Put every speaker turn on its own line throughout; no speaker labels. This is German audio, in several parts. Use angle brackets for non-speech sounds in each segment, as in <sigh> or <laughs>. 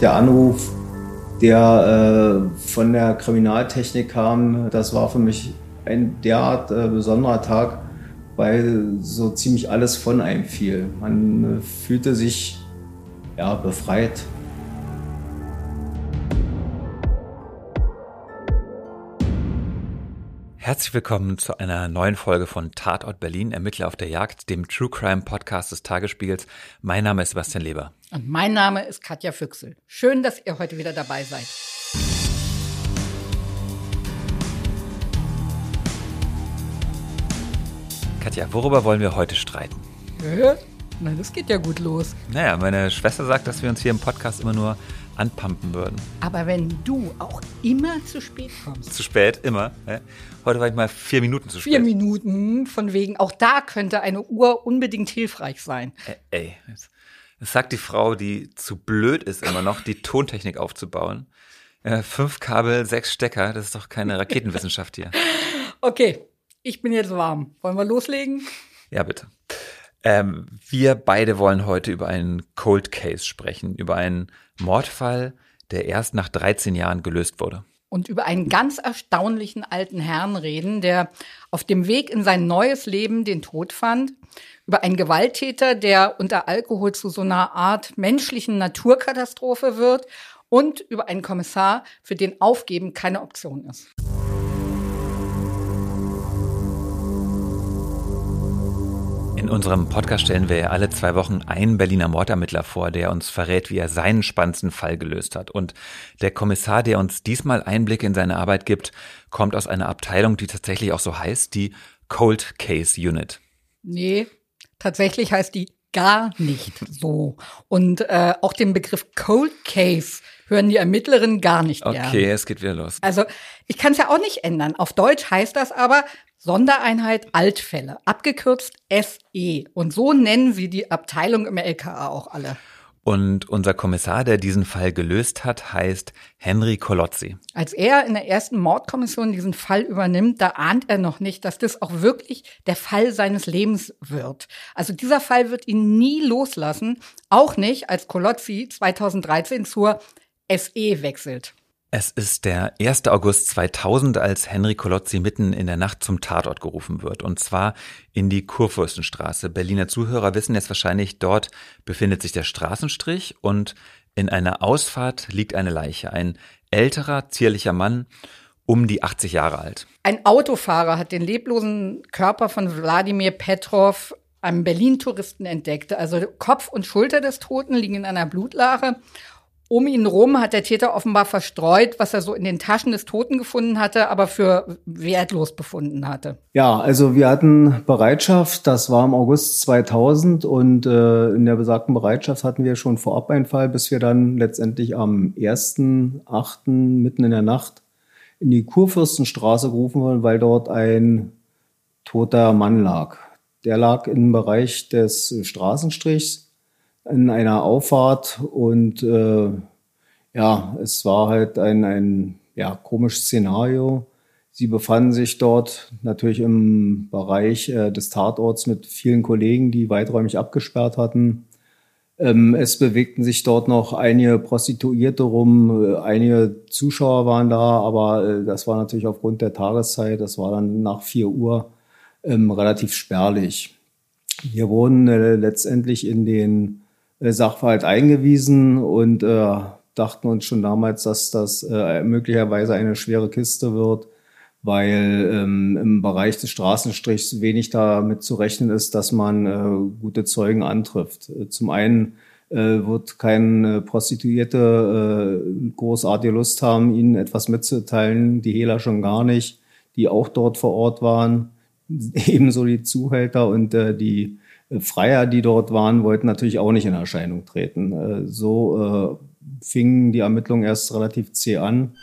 Der Anruf, der äh, von der Kriminaltechnik kam, das war für mich ein derart äh, besonderer Tag, weil so ziemlich alles von einem fiel. Man äh, fühlte sich ja, befreit.
Herzlich willkommen zu einer neuen Folge von Tatort Berlin, Ermittler auf der Jagd, dem True Crime Podcast des Tagesspiegels. Mein Name ist Sebastian Leber.
Und mein Name ist Katja Füchsel. Schön, dass ihr heute wieder dabei seid.
Katja, worüber wollen wir heute streiten?
Äh, na, das geht ja gut los.
Naja, meine Schwester sagt, dass wir uns hier im Podcast immer nur anpumpen würden.
Aber wenn du auch immer zu spät kommst.
Zu spät, immer. Heute war ich mal vier Minuten zu spät.
Vier Minuten, von wegen, auch da könnte eine Uhr unbedingt hilfreich sein.
Ey, das sagt die Frau, die zu blöd ist, immer noch die Tontechnik aufzubauen. fünf Kabel, sechs Stecker, das ist doch keine Raketenwissenschaft hier. <laughs>
Okay, ich bin jetzt warm. Wollen wir loslegen?
Ja, bitte. Ähm, wir beide wollen heute über einen Cold Case sprechen, über einen Mordfall, der erst nach 13 Jahren gelöst wurde.
Und über einen ganz erstaunlichen alten Herrn reden, der auf dem Weg in sein neues Leben den Tod fand. Über einen Gewalttäter, der unter Alkohol zu so einer Art menschlichen Naturkatastrophe wird. Und über einen Kommissar, für den Aufgeben keine Option ist.
In unserem Podcast stellen wir ja alle zwei Wochen einen Berliner Mordermittler vor, der uns verrät, wie er seinen spannendsten Fall gelöst hat. Und der Kommissar, der uns diesmal Einblicke in seine Arbeit gibt, kommt aus einer Abteilung, die tatsächlich auch so heißt, die Cold Case Unit.
Nee, tatsächlich heißt die gar nicht so. Und äh, auch den Begriff Cold Case hören die Ermittlerinnen gar nicht
okay, gern. Okay, es geht wieder los.
Also ich kann es ja auch nicht ändern. Auf Deutsch heißt das aber Sondereinheit Altfälle, abgekürzt SE. Und so nennen sie die Abteilung im LKA auch alle.
Und unser Kommissar, der diesen Fall gelöst hat, heißt Henry Colozzi.
Als er in der ersten Mordkommission diesen Fall übernimmt, da ahnt er noch nicht, dass das auch wirklich der Fall seines Lebens wird. Also dieser Fall wird ihn nie loslassen, auch nicht, als Colozzi 2013 zur SE wechselt.
Es ist der 1. August 2000, als Henry Colozzi mitten in der Nacht zum Tatort gerufen wird. Und zwar in die Kurfürstenstraße. Berliner Zuhörer wissen jetzt wahrscheinlich, dort befindet sich der Straßenstrich und in einer Ausfahrt liegt eine Leiche. Ein älterer, zierlicher Mann, um die 80 Jahre alt.
Ein Autofahrer hat den leblosen Körper von Wladimir Petrov einem Berlin-Touristen entdeckt. Also Kopf und Schulter des Toten liegen in einer Blutlache um ihn rum hat der Täter offenbar verstreut, was er so in den Taschen des Toten gefunden hatte, aber für wertlos befunden hatte.
Ja, also wir hatten Bereitschaft, das war im August 2000 und äh, in der besagten Bereitschaft hatten wir schon vorab einen Fall, bis wir dann letztendlich am 1.8. mitten in der Nacht in die Kurfürstenstraße gerufen wurden, weil dort ein toter Mann lag. Der lag im Bereich des Straßenstrichs in einer Auffahrt und äh, ja, es war halt ein, ein ja, komisches Szenario. Sie befanden sich dort natürlich im Bereich äh, des Tatorts mit vielen Kollegen, die weiträumig abgesperrt hatten. Ähm, es bewegten sich dort noch einige Prostituierte rum, einige Zuschauer waren da, aber äh, das war natürlich aufgrund der Tageszeit, das war dann nach vier Uhr ähm, relativ spärlich. Wir wurden äh, letztendlich in den Sachverhalt eingewiesen und äh, dachten uns schon damals, dass das äh, möglicherweise eine schwere Kiste wird, weil ähm, im Bereich des Straßenstrichs wenig damit zu rechnen ist, dass man äh, gute Zeugen antrifft. Äh, zum einen äh, wird keine Prostituierte äh, großartige Lust haben, ihnen etwas mitzuteilen, die Hehler schon gar nicht, die auch dort vor Ort waren, <laughs> ebenso die Zuhälter und äh, die Freier, die dort waren, wollten natürlich auch nicht in Erscheinung treten. Äh, so äh, fingen die Ermittlungen erst relativ zäh an.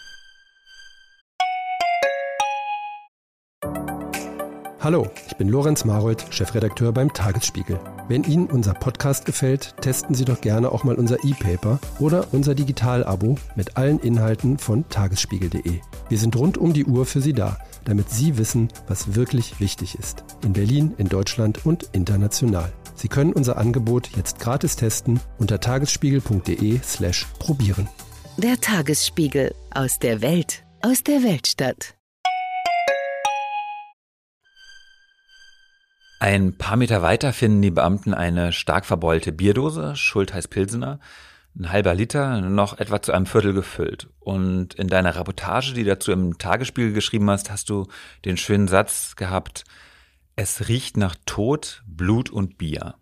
Hallo, ich bin Lorenz Marold, Chefredakteur beim Tagesspiegel. Wenn Ihnen unser Podcast gefällt, testen Sie doch gerne auch mal unser E-Paper oder unser Digital-Abo mit allen Inhalten von tagesspiegel.de. Wir sind rund um die Uhr für Sie da, damit Sie wissen, was wirklich wichtig ist. In Berlin, in Deutschland und international. Sie können unser Angebot jetzt gratis testen unter tagesspiegel.de/slash probieren.
Der Tagesspiegel aus der Welt, aus der Weltstadt.
Ein paar Meter weiter finden die Beamten eine stark verbeulte Bierdose, Schultheiß Pilsener, ein halber Liter, noch etwa zu einem Viertel gefüllt. Und in deiner Reportage, die dazu im Tagesspiegel geschrieben hast, hast du den schönen Satz gehabt, es riecht nach Tod, Blut und Bier.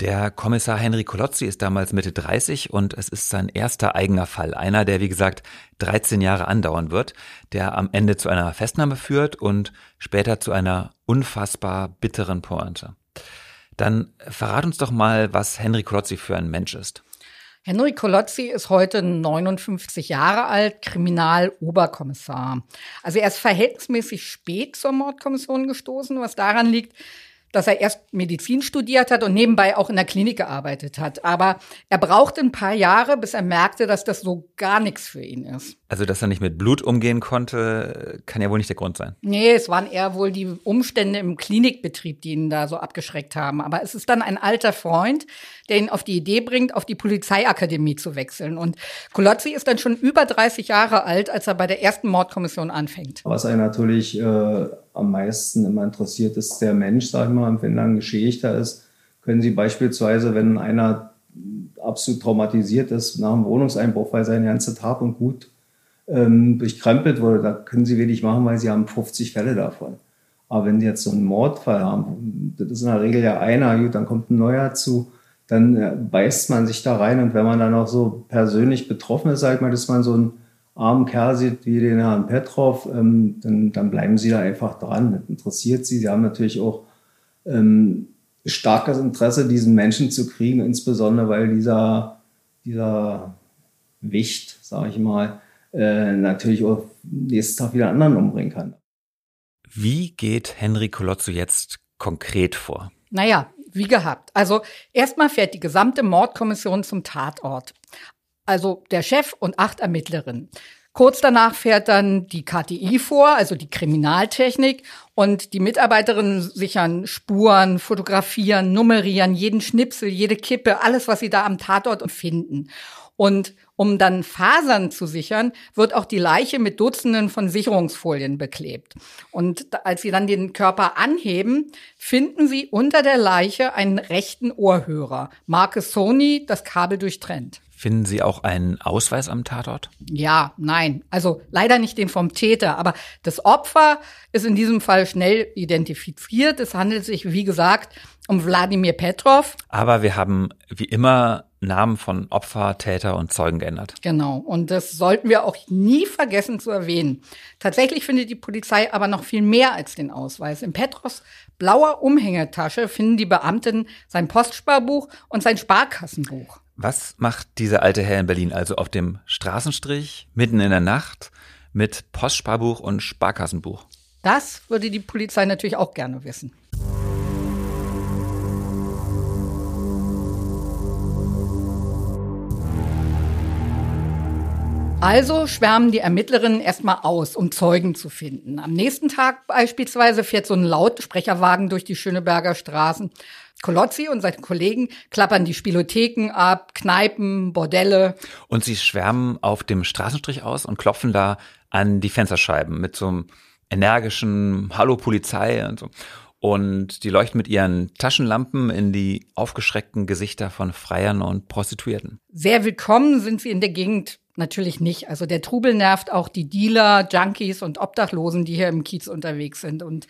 Der Kommissar Henry Kolozzi ist damals Mitte 30 und es ist sein erster eigener Fall. Einer, der wie gesagt 13 Jahre andauern wird, der am Ende zu einer Festnahme führt und später zu einer unfassbar bitteren Pointe. Dann verrat uns doch mal, was Henry Kolozzi für ein Mensch ist.
Henry Kolozzi ist heute 59 Jahre alt, Kriminaloberkommissar. Also er ist verhältnismäßig spät zur Mordkommission gestoßen, was daran liegt, dass er erst Medizin studiert hat und nebenbei auch in der Klinik gearbeitet hat. Aber er brauchte ein paar Jahre, bis er merkte, dass das so gar nichts für ihn ist.
Also, dass er nicht mit Blut umgehen konnte, kann ja wohl nicht der Grund sein.
Nee, es waren eher wohl die Umstände im Klinikbetrieb, die ihn da so abgeschreckt haben. Aber es ist dann ein alter Freund, der ihn auf die Idee bringt, auf die Polizeiakademie zu wechseln. Und Kolozzi ist dann schon über 30 Jahre alt, als er bei der ersten Mordkommission anfängt.
Was einen natürlich äh, am meisten immer interessiert, ist der Mensch, sag ich mal, und wenn er ein Geschädigter ist, können Sie beispielsweise, wenn einer absolut traumatisiert ist nach einem Wohnungseinbruch, weil seine ganze Tat und Gut ähm, durchkrempelt wurde, da können Sie wenig machen, weil Sie haben 50 Fälle davon. Aber wenn Sie jetzt so einen Mordfall haben, das ist in der Regel ja einer, gut, dann kommt ein neuer zu, dann äh, beißt man sich da rein und wenn man dann auch so persönlich betroffen ist, sag ich mal, dass man so einen armen Kerl sieht wie den Herrn Petrov, ähm, dann, dann bleiben Sie da einfach dran. Das interessiert Sie. Sie haben natürlich auch ähm, starkes Interesse, diesen Menschen zu kriegen, insbesondere weil dieser, dieser Wicht, sage ich mal, äh, natürlich auch nächsten Tag wieder anderen umbringen kann.
Wie geht Henry Colozzo jetzt konkret vor?
Naja, wie gehabt. Also erstmal fährt die gesamte Mordkommission zum Tatort. Also der Chef und acht Ermittlerinnen. Kurz danach fährt dann die KTI vor, also die Kriminaltechnik, und die Mitarbeiterinnen sichern Spuren, fotografieren, nummerieren, jeden Schnipsel, jede Kippe, alles, was sie da am Tatort finden. Und um dann Fasern zu sichern, wird auch die Leiche mit Dutzenden von Sicherungsfolien beklebt. Und als sie dann den Körper anheben, finden sie unter der Leiche einen rechten Ohrhörer. Marke Sony, das Kabel durchtrennt.
Finden Sie auch einen Ausweis am Tatort?
Ja, nein. Also leider nicht den vom Täter, aber das Opfer ist in diesem Fall schnell identifiziert. Es handelt sich, wie gesagt, um Wladimir Petrov.
Aber wir haben wie immer Namen von Opfer, Täter und Zeugen geändert.
Genau. Und das sollten wir auch nie vergessen zu erwähnen. Tatsächlich findet die Polizei aber noch viel mehr als den Ausweis. In Petrovs blauer Umhängetasche finden die Beamten sein Postsparbuch und sein Sparkassenbuch.
Was macht dieser alte Herr in Berlin also auf dem Straßenstrich, mitten in der Nacht, mit Postsparbuch und Sparkassenbuch?
Das würde die Polizei natürlich auch gerne wissen. Also schwärmen die Ermittlerinnen erstmal aus, um Zeugen zu finden. Am nächsten Tag beispielsweise fährt so ein Lautsprecherwagen durch die Schöneberger Straßen. Kolozzi und seine Kollegen klappern die Spielotheken ab, Kneipen, Bordelle.
Und sie schwärmen auf dem Straßenstrich aus und klopfen da an die Fensterscheiben mit so einem energischen Hallo Polizei und so. Und die leuchten mit ihren Taschenlampen in die aufgeschreckten Gesichter von Freiern und Prostituierten.
Sehr willkommen sind sie in der Gegend Natürlich nicht. Also der Trubel nervt auch die Dealer, Junkies und Obdachlosen, die hier im Kiez unterwegs sind. Und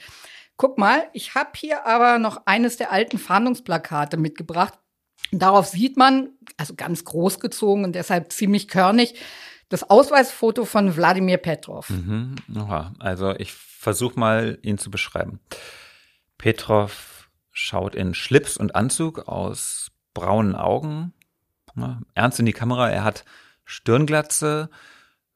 guck mal, ich habe hier aber noch eines der alten Fahndungsplakate mitgebracht. Darauf sieht man, also ganz groß gezogen und deshalb ziemlich körnig, das Ausweisfoto von Wladimir Petrov.
Mhm. Also ich versuche mal, ihn zu beschreiben. Petrov schaut in Schlips und Anzug aus braunen Augen, ernst in die Kamera. Er hat Stirnglatze,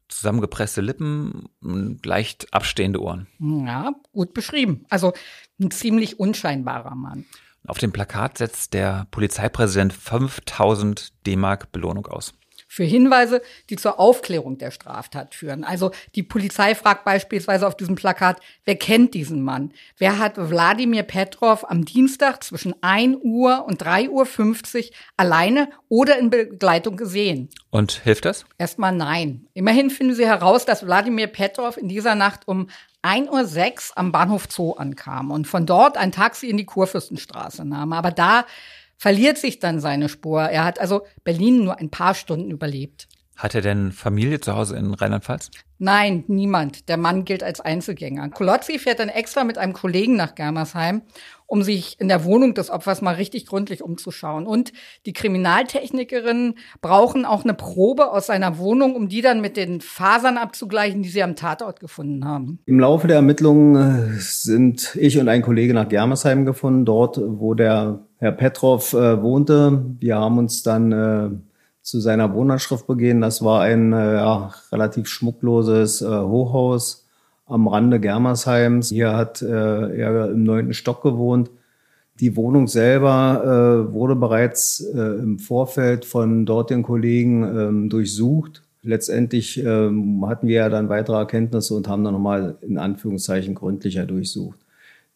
zusammengepresste Lippen und leicht abstehende Ohren.
Ja, gut beschrieben. Also ein ziemlich unscheinbarer Mann.
Auf dem Plakat setzt der Polizeipräsident 5000 D-Mark Belohnung aus.
Für Hinweise, die zur Aufklärung der Straftat führen. Also die Polizei fragt beispielsweise auf diesem Plakat, wer kennt diesen Mann? Wer hat Wladimir Petrov am Dienstag zwischen 1 Uhr und 3 Uhr 50 alleine oder in Begleitung gesehen?
Und hilft das?
Erstmal nein. Immerhin finden sie heraus, dass Wladimir Petrov in dieser Nacht um 1.06 Uhr am Bahnhof Zoo ankam und von dort ein Taxi in die Kurfürstenstraße nahm. Aber da verliert sich dann seine Spur. Er hat also Berlin nur ein paar Stunden überlebt.
Hat er denn Familie zu Hause in Rheinland-Pfalz?
Nein, niemand. Der Mann gilt als Einzelgänger. Kolozzi fährt dann extra mit einem Kollegen nach Germersheim, um sich in der Wohnung des Opfers mal richtig gründlich umzuschauen. Und die Kriminaltechnikerinnen brauchen auch eine Probe aus seiner Wohnung, um die dann mit den Fasern abzugleichen, die sie am Tatort gefunden haben.
Im Laufe der Ermittlungen äh, sind ich und ein Kollege nach Germersheim gefunden, dort, wo der Herr Petrov äh, wohnte. Wir haben uns dann äh, zu seiner Wohnanschrift begehen. Das war ein äh, ja, relativ schmuckloses äh, Hochhaus am Rande Germersheims. Hier hat äh, er im neunten Stock gewohnt. Die Wohnung selber äh, wurde bereits äh, im Vorfeld von dortigen Kollegen ähm, durchsucht. Letztendlich ähm, hatten wir ja dann weitere Erkenntnisse und haben dann nochmal in Anführungszeichen gründlicher durchsucht.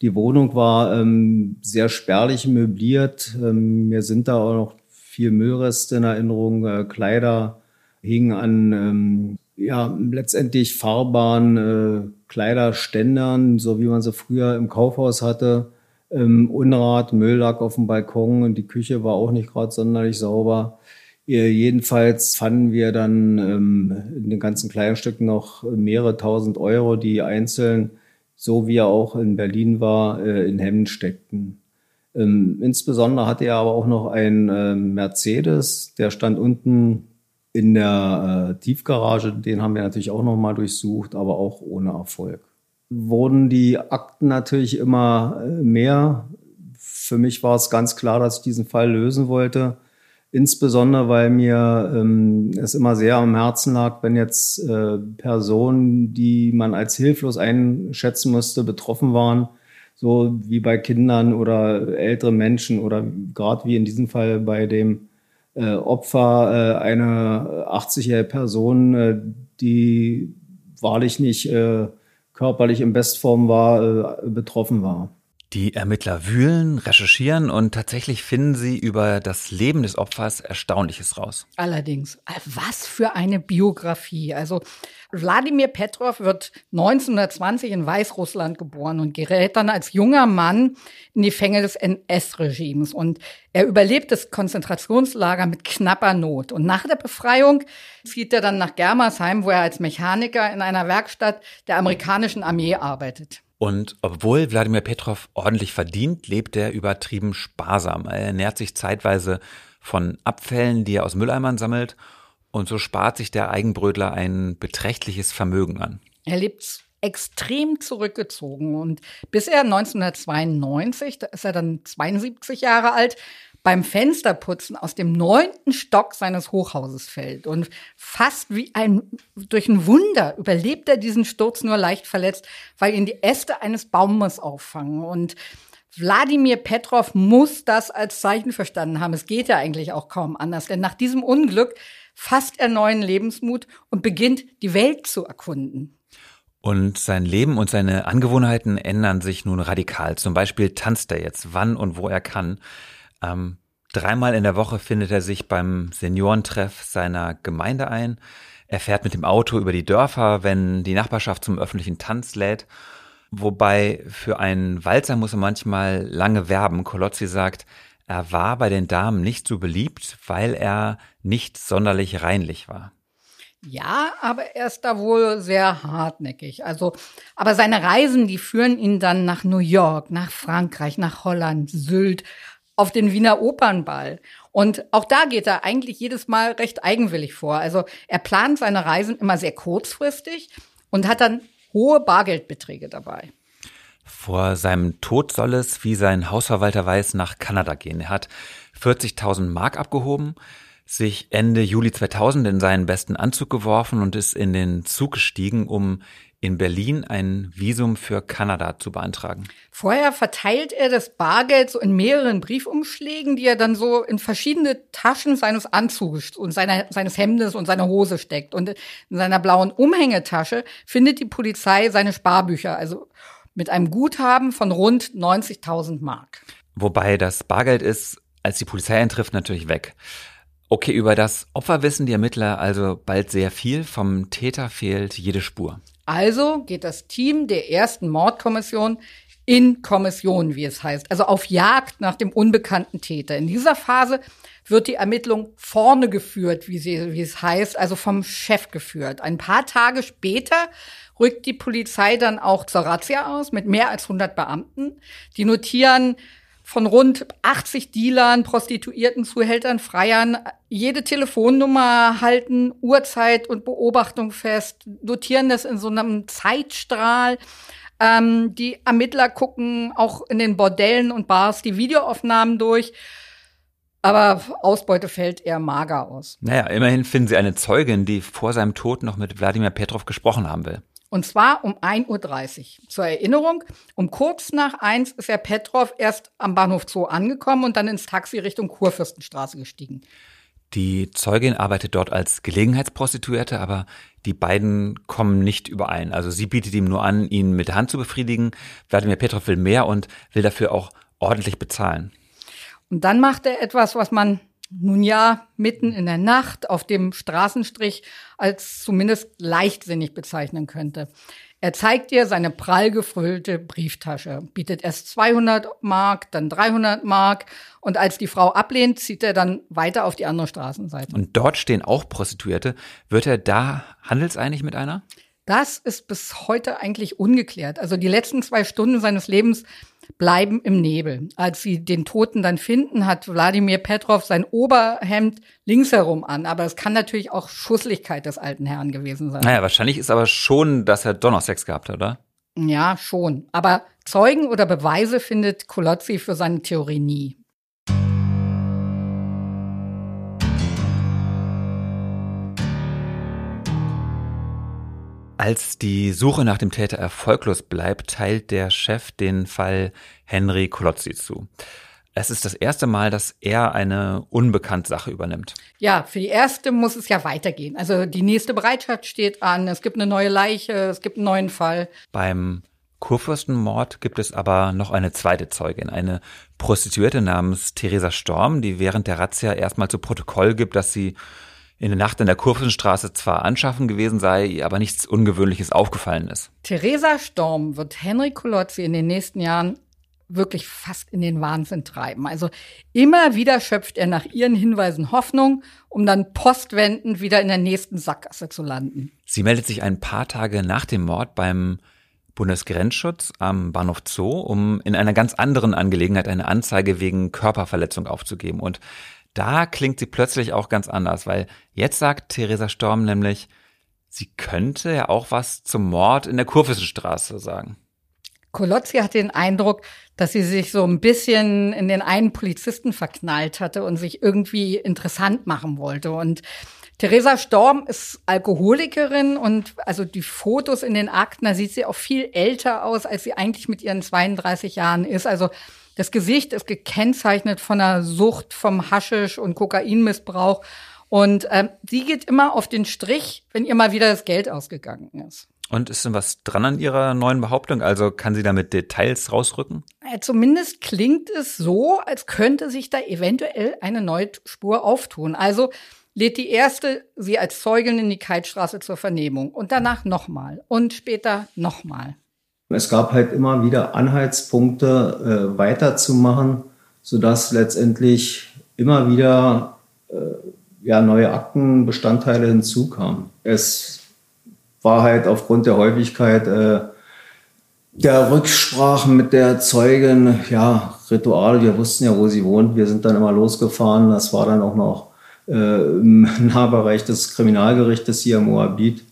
Die Wohnung war ähm, sehr spärlich möbliert. Ähm, mir sind da auch noch viel Müllreste in Erinnerung, äh, Kleider hingen an ähm, ja letztendlich fahrbaren äh, Kleiderständern, so wie man sie früher im Kaufhaus hatte. Ähm, Unrat, Müll lag auf dem Balkon und die Küche war auch nicht gerade sonderlich sauber. Äh, jedenfalls fanden wir dann ähm, in den ganzen Kleinstücken noch mehrere tausend Euro, die einzeln, so wie er auch in Berlin war, äh, in Hemden steckten. Ähm, insbesondere hatte er aber auch noch einen äh, Mercedes, der stand unten in der äh, Tiefgarage. Den haben wir natürlich auch noch mal durchsucht, aber auch ohne Erfolg. Wurden die Akten natürlich immer äh, mehr. Für mich war es ganz klar, dass ich diesen Fall lösen wollte. Insbesondere, weil mir ähm, es immer sehr am Herzen lag, wenn jetzt äh, Personen, die man als hilflos einschätzen musste, betroffen waren so wie bei Kindern oder älteren Menschen oder gerade wie in diesem Fall bei dem äh, Opfer äh, eine 80-jährige Person, äh, die wahrlich nicht äh, körperlich in Bestform war, äh, betroffen war.
Die Ermittler wühlen, recherchieren und tatsächlich finden sie über das Leben des Opfers Erstaunliches raus.
Allerdings, äh, was für eine Biografie. Also Wladimir Petrov wird 1920 in Weißrussland geboren und gerät dann als junger Mann in die Fänge des NS-Regimes. Und er überlebt das Konzentrationslager mit knapper Not. Und nach der Befreiung zieht er dann nach Germersheim, wo er als Mechaniker in einer Werkstatt der amerikanischen Armee arbeitet.
Und obwohl Wladimir Petrov ordentlich verdient, lebt er übertrieben sparsam. Er ernährt sich zeitweise von Abfällen, die er aus Mülleimern sammelt. Und so spart sich der Eigenbrötler ein beträchtliches Vermögen an.
Er lebt extrem zurückgezogen und bis er 1992, da ist er dann 72 Jahre alt, beim Fensterputzen aus dem neunten Stock seines Hochhauses fällt. Und fast wie ein, durch ein Wunder überlebt er diesen Sturz nur leicht verletzt, weil ihn die Äste eines Baumes auffangen. Und Wladimir Petrov muss das als Zeichen verstanden haben. Es geht ja eigentlich auch kaum anders, denn nach diesem Unglück fasst er neuen Lebensmut und beginnt, die Welt zu erkunden.
Und sein Leben und seine Angewohnheiten ändern sich nun radikal. Zum Beispiel tanzt er jetzt, wann und wo er kann. Ähm, dreimal in der Woche findet er sich beim Seniorentreff seiner Gemeinde ein. Er fährt mit dem Auto über die Dörfer, wenn die Nachbarschaft zum öffentlichen Tanz lädt. Wobei für einen Walzer muss er manchmal lange werben. Kolozzi sagt, er war bei den Damen nicht so beliebt, weil er nicht sonderlich reinlich war.
Ja, aber er ist da wohl sehr hartnäckig. Also, aber seine Reisen, die führen ihn dann nach New York, nach Frankreich, nach Holland, Sylt, auf den Wiener Opernball. Und auch da geht er eigentlich jedes Mal recht eigenwillig vor. Also er plant seine Reisen immer sehr kurzfristig und hat dann hohe Bargeldbeträge dabei.
Vor seinem Tod soll es, wie sein Hausverwalter weiß, nach Kanada gehen. Er hat 40.000 Mark abgehoben, sich Ende Juli 2000 in seinen besten Anzug geworfen und ist in den Zug gestiegen, um in Berlin ein Visum für Kanada zu beantragen.
Vorher verteilt er das Bargeld so in mehreren Briefumschlägen, die er dann so in verschiedene Taschen seines Anzugs und seiner, seines Hemdes und seiner Hose steckt. Und in seiner blauen Umhängetasche findet die Polizei seine Sparbücher, also mit einem Guthaben von rund 90.000 Mark.
Wobei das Bargeld ist, als die Polizei eintrifft, natürlich weg. Okay, über das Opfer wissen die Ermittler also bald sehr viel. Vom Täter fehlt jede Spur.
Also geht das Team der ersten Mordkommission in Kommission, wie es heißt, also auf Jagd nach dem unbekannten Täter. In dieser Phase wird die Ermittlung vorne geführt, wie, sie, wie es heißt, also vom Chef geführt. Ein paar Tage später rückt die Polizei dann auch zur Razzia aus mit mehr als 100 Beamten. Die notieren von rund 80 Dealern, Prostituierten, Zuhältern, Freiern jede Telefonnummer halten, Uhrzeit und Beobachtung fest, notieren das in so einem Zeitstrahl. Ähm, die Ermittler gucken auch in den Bordellen und Bars die Videoaufnahmen durch. Aber Ausbeute fällt eher mager aus.
Naja, immerhin finden sie eine Zeugin, die vor seinem Tod noch mit Wladimir Petrov gesprochen haben will.
Und zwar um 1.30 Uhr. Zur Erinnerung, um kurz nach eins ist Herr Petrov erst am Bahnhof Zoo angekommen und dann ins Taxi Richtung Kurfürstenstraße gestiegen.
Die Zeugin arbeitet dort als Gelegenheitsprostituierte, aber die beiden kommen nicht überein. Also sie bietet ihm nur an, ihn mit der Hand zu befriedigen. Wladimir Petrov will mehr und will dafür auch ordentlich bezahlen.
Und dann macht er etwas, was man nun ja mitten in der Nacht auf dem Straßenstrich als zumindest leichtsinnig bezeichnen könnte. Er zeigt dir seine prall gefüllte Brieftasche, bietet erst 200 Mark, dann 300 Mark und als die Frau ablehnt, zieht er dann weiter auf die andere Straßenseite.
Und dort stehen auch Prostituierte. Wird er da handelseinig mit einer?
Das ist bis heute eigentlich ungeklärt. Also die letzten zwei Stunden seines Lebens bleiben im Nebel. Als sie den Toten dann finden, hat Wladimir Petrov sein Oberhemd links herum an. Aber es kann natürlich auch Schusslichkeit des alten Herrn gewesen sein.
Naja, wahrscheinlich ist aber schon, dass er Donnersex gehabt hat, oder?
Ja, schon. Aber Zeugen oder Beweise findet Kolozzi für seine Theorie nie.
Als die Suche nach dem Täter erfolglos bleibt, teilt der Chef den Fall Henry Kolozzi zu. Es ist das erste Mal, dass er eine unbekannte Sache übernimmt.
Ja, für die erste muss es ja weitergehen. Also die nächste Bereitschaft steht an, es gibt eine neue Leiche, es gibt einen neuen Fall.
Beim Kurfürstenmord gibt es aber noch eine zweite Zeugin, eine Prostituierte namens Theresa Storm, die während der Razzia erstmal zu Protokoll gibt, dass sie in der Nacht in der Kurvenstraße zwar anschaffen gewesen sei, aber nichts Ungewöhnliches aufgefallen ist.
Theresa Storm wird Henry Kolozzi in den nächsten Jahren wirklich fast in den Wahnsinn treiben. Also immer wieder schöpft er nach ihren Hinweisen Hoffnung, um dann postwendend wieder in der nächsten Sackgasse zu landen.
Sie meldet sich ein paar Tage nach dem Mord beim Bundesgrenzschutz am Bahnhof Zoo, um in einer ganz anderen Angelegenheit eine Anzeige wegen Körperverletzung aufzugeben. Und da klingt sie plötzlich auch ganz anders, weil jetzt sagt Theresa Storm nämlich, sie könnte ja auch was zum Mord in der Kurfürstenstraße sagen.
Kolozzi hat den Eindruck, dass sie sich so ein bisschen in den einen Polizisten verknallt hatte und sich irgendwie interessant machen wollte. Und Theresa Storm ist Alkoholikerin und also die Fotos in den Akten, da sieht sie auch viel älter aus, als sie eigentlich mit ihren 32 Jahren ist. Also das Gesicht ist gekennzeichnet von einer Sucht, vom Haschisch und Kokainmissbrauch. Und ähm, sie geht immer auf den Strich, wenn ihr mal wieder das Geld ausgegangen ist.
Und ist denn was dran an ihrer neuen Behauptung? Also kann sie damit Details rausrücken?
Ja, zumindest klingt es so, als könnte sich da eventuell eine neue Spur auftun. Also lädt die erste sie als Zeugin in die Keitstraße zur Vernehmung und danach nochmal und später nochmal.
Es gab halt immer wieder Anhaltspunkte, äh, weiterzumachen, sodass letztendlich immer wieder äh, ja, neue Aktenbestandteile hinzukamen. Es war halt aufgrund der Häufigkeit äh, der Rücksprachen mit der Zeugin, ja, Rituale, wir wussten ja, wo sie wohnt. Wir sind dann immer losgefahren. Das war dann auch noch äh, im Nahbereich des Kriminalgerichtes hier im Moabit.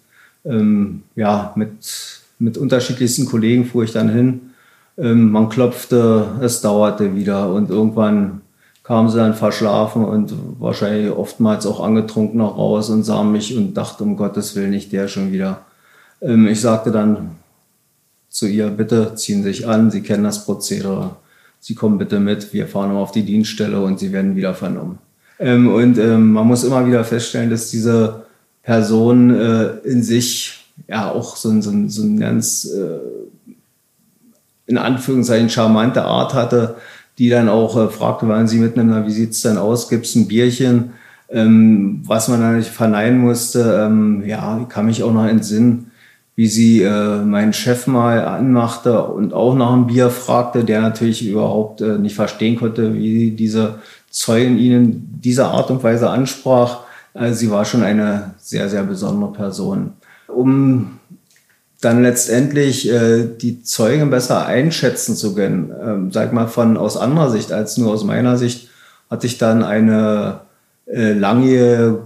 Ähm, ja, mit mit unterschiedlichsten Kollegen fuhr ich dann hin. Ähm, man klopfte, es dauerte wieder und irgendwann kamen sie dann verschlafen und wahrscheinlich oftmals auch angetrunken noch raus und sahen mich und dachte, um Gottes Willen nicht der schon wieder. Ähm, ich sagte dann zu ihr, bitte ziehen Sie sich an, Sie kennen das Prozedere. Sie kommen bitte mit, wir fahren auf die Dienststelle und Sie werden wieder vernommen. Ähm, und ähm, man muss immer wieder feststellen, dass diese Person äh, in sich ja auch so ein, so so ein ganz äh, in Anführungszeichen charmante Art hatte, die dann auch äh, fragte, wann sie mitnehmen, na, wie sieht's denn aus, gibt's ein Bierchen? Ähm, was man dann nicht verneinen musste, ähm, ja, kann mich auch noch entsinnen, wie sie äh, meinen Chef mal anmachte und auch nach einem Bier fragte, der natürlich überhaupt äh, nicht verstehen konnte, wie diese Zeugin ihnen diese Art und Weise ansprach. Äh, sie war schon eine sehr, sehr besondere Person. Um dann letztendlich äh, die Zeugen besser einschätzen zu können, ähm, sag mal von aus anderer Sicht als nur aus meiner Sicht, hatte ich dann eine äh, lange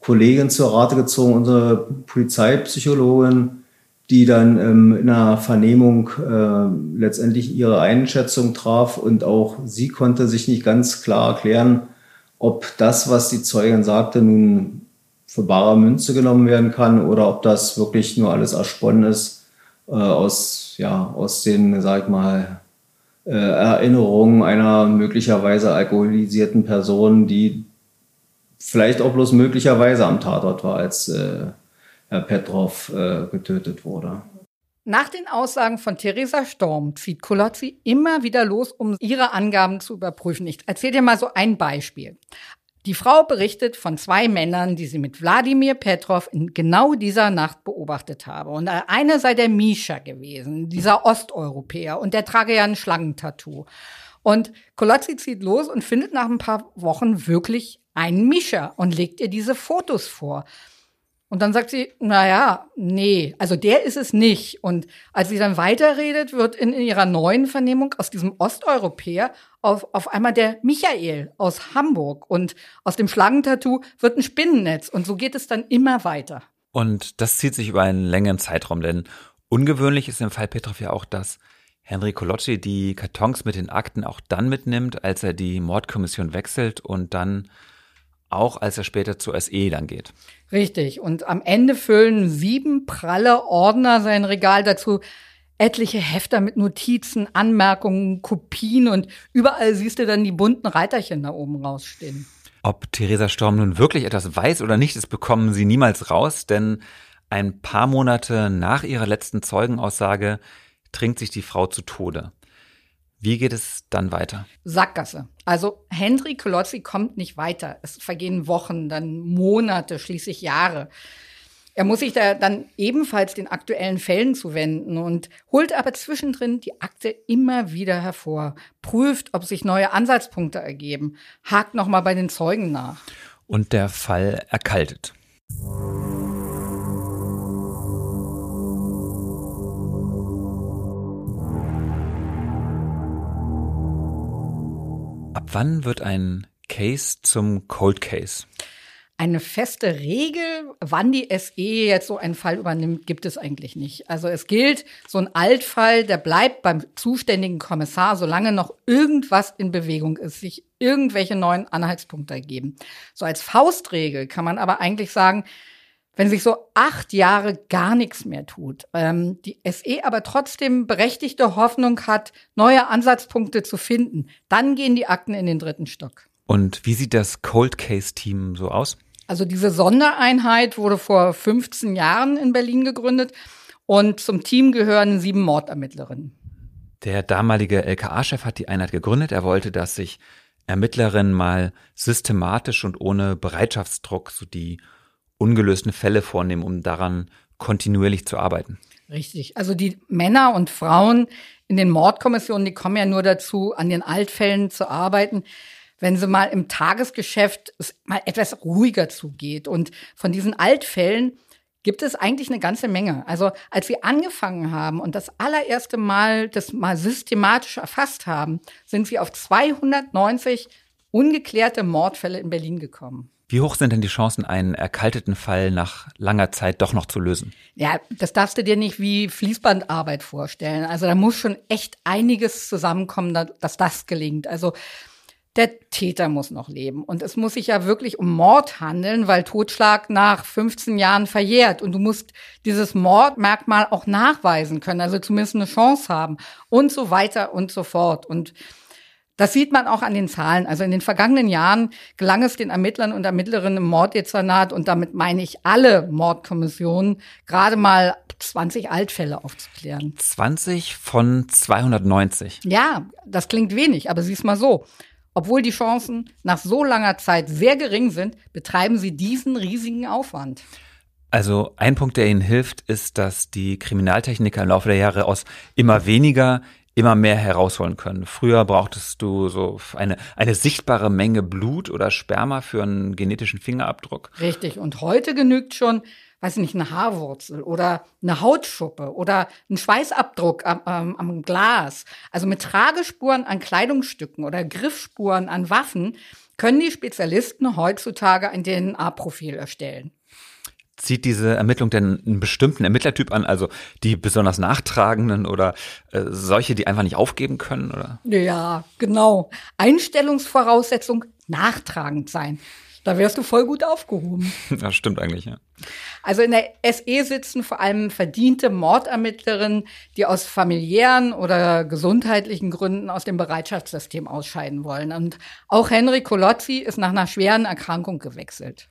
Kollegin zur Rate gezogen, unsere Polizeipsychologin, die dann ähm, in einer Vernehmung äh, letztendlich ihre Einschätzung traf und auch sie konnte sich nicht ganz klar erklären, ob das, was die Zeugin sagte, nun für bare Münze genommen werden kann oder ob das wirklich nur alles ersponnen ist äh, aus, ja, aus den, sag ich mal, äh, Erinnerungen einer möglicherweise alkoholisierten Person, die vielleicht auch bloß möglicherweise am Tatort war, als äh, Herr Petrov äh, getötet wurde.
Nach den Aussagen von Theresa Storm zieht Kolozzi immer wieder los, um ihre Angaben zu überprüfen. Ich erzähle dir mal so ein Beispiel. Die Frau berichtet von zwei Männern, die sie mit Wladimir Petrov in genau dieser Nacht beobachtet habe. Und einer sei der Misha gewesen, dieser Osteuropäer, und der trage ja ein Schlangentattoo. Und Kolozzi zieht los und findet nach ein paar Wochen wirklich einen Misha und legt ihr diese Fotos vor. Und dann sagt sie, na ja, nee, also der ist es nicht. Und als sie dann weiterredet, wird in, in ihrer neuen Vernehmung aus diesem Osteuropäer auf, auf einmal der Michael aus Hamburg. Und aus dem Schlangentattoo wird ein Spinnennetz. Und so geht es dann immer weiter.
Und das zieht sich über einen längeren Zeitraum, denn ungewöhnlich ist im Fall Petrov ja auch, dass Henry Colocci die Kartons mit den Akten auch dann mitnimmt, als er die Mordkommission wechselt und dann auch als er später zur SE dann geht.
Richtig. Und am Ende füllen sieben pralle Ordner sein Regal dazu. Etliche Hefter mit Notizen, Anmerkungen, Kopien und überall siehst du dann die bunten Reiterchen da oben rausstehen.
Ob Theresa Storm nun wirklich etwas weiß oder nicht, das bekommen sie niemals raus, denn ein paar Monate nach ihrer letzten Zeugenaussage trinkt sich die Frau zu Tode. Wie geht es dann weiter?
Sackgasse. Also Henry Kolozzi kommt nicht weiter. Es vergehen Wochen, dann Monate, schließlich Jahre. Er muss sich da dann ebenfalls den aktuellen Fällen zuwenden und holt aber zwischendrin die Akte immer wieder hervor, prüft, ob sich neue Ansatzpunkte ergeben, hakt nochmal bei den Zeugen nach.
Und der Fall erkaltet. Wann wird ein Case zum Cold Case?
Eine feste Regel, wann die SE jetzt so einen Fall übernimmt, gibt es eigentlich nicht. Also es gilt, so ein Altfall, der bleibt beim zuständigen Kommissar, solange noch irgendwas in Bewegung ist, sich irgendwelche neuen Anhaltspunkte ergeben. So als Faustregel kann man aber eigentlich sagen, wenn sich so acht Jahre gar nichts mehr tut, ähm, die SE aber trotzdem berechtigte Hoffnung hat, neue Ansatzpunkte zu finden, dann gehen die Akten in den dritten Stock.
Und wie sieht das Cold Case Team so aus?
Also diese Sondereinheit wurde vor 15 Jahren in Berlin gegründet und zum Team gehören sieben Mordermittlerinnen.
Der damalige LKA-Chef hat die Einheit gegründet. Er wollte, dass sich Ermittlerinnen mal systematisch und ohne Bereitschaftsdruck so die ungelösten Fälle vornehmen, um daran kontinuierlich zu arbeiten.
Richtig. Also die Männer und Frauen in den Mordkommissionen, die kommen ja nur dazu, an den Altfällen zu arbeiten, wenn sie mal im Tagesgeschäft es mal etwas ruhiger zugeht. Und von diesen Altfällen gibt es eigentlich eine ganze Menge. Also als wir angefangen haben und das allererste Mal das mal systematisch erfasst haben, sind wir auf 290 ungeklärte Mordfälle in Berlin gekommen.
Wie hoch sind denn die Chancen, einen erkalteten Fall nach langer Zeit doch noch zu lösen?
Ja, das darfst du dir nicht wie Fließbandarbeit vorstellen. Also da muss schon echt einiges zusammenkommen, dass das gelingt. Also der Täter muss noch leben. Und es muss sich ja wirklich um Mord handeln, weil Totschlag nach 15 Jahren verjährt. Und du musst dieses Mordmerkmal auch nachweisen können, also zumindest eine Chance haben und so weiter und so fort. Und das sieht man auch an den Zahlen. Also in den vergangenen Jahren gelang es den Ermittlern und Ermittlerinnen im Morddezernat, und damit meine ich alle Mordkommissionen, gerade mal 20 Altfälle aufzuklären.
20 von 290.
Ja, das klingt wenig, aber sieh's mal so. Obwohl die Chancen nach so langer Zeit sehr gering sind, betreiben sie diesen riesigen Aufwand.
Also ein Punkt, der Ihnen hilft, ist, dass die Kriminaltechniker im Laufe der Jahre aus immer weniger immer mehr herausholen können. Früher brauchtest du so eine, eine sichtbare Menge Blut oder Sperma für einen genetischen Fingerabdruck.
Richtig. Und heute genügt schon, weiß ich nicht, eine Haarwurzel oder eine Hautschuppe oder ein Schweißabdruck am, ähm, am Glas. Also mit Tragespuren an Kleidungsstücken oder Griffspuren an Waffen können die Spezialisten heutzutage ein DNA-Profil erstellen.
Zieht diese Ermittlung denn einen bestimmten Ermittlertyp an, also die besonders nachtragenden oder äh, solche, die einfach nicht aufgeben können, oder?
Ja, genau. Einstellungsvoraussetzung nachtragend sein. Da wärst du voll gut aufgehoben. <laughs>
Das stimmt eigentlich, ja.
Also in der SE sitzen vor allem verdiente Mordermittlerinnen, die aus familiären oder gesundheitlichen Gründen aus dem Bereitschaftssystem ausscheiden wollen. Und auch Henry Colozzi ist nach einer schweren Erkrankung gewechselt.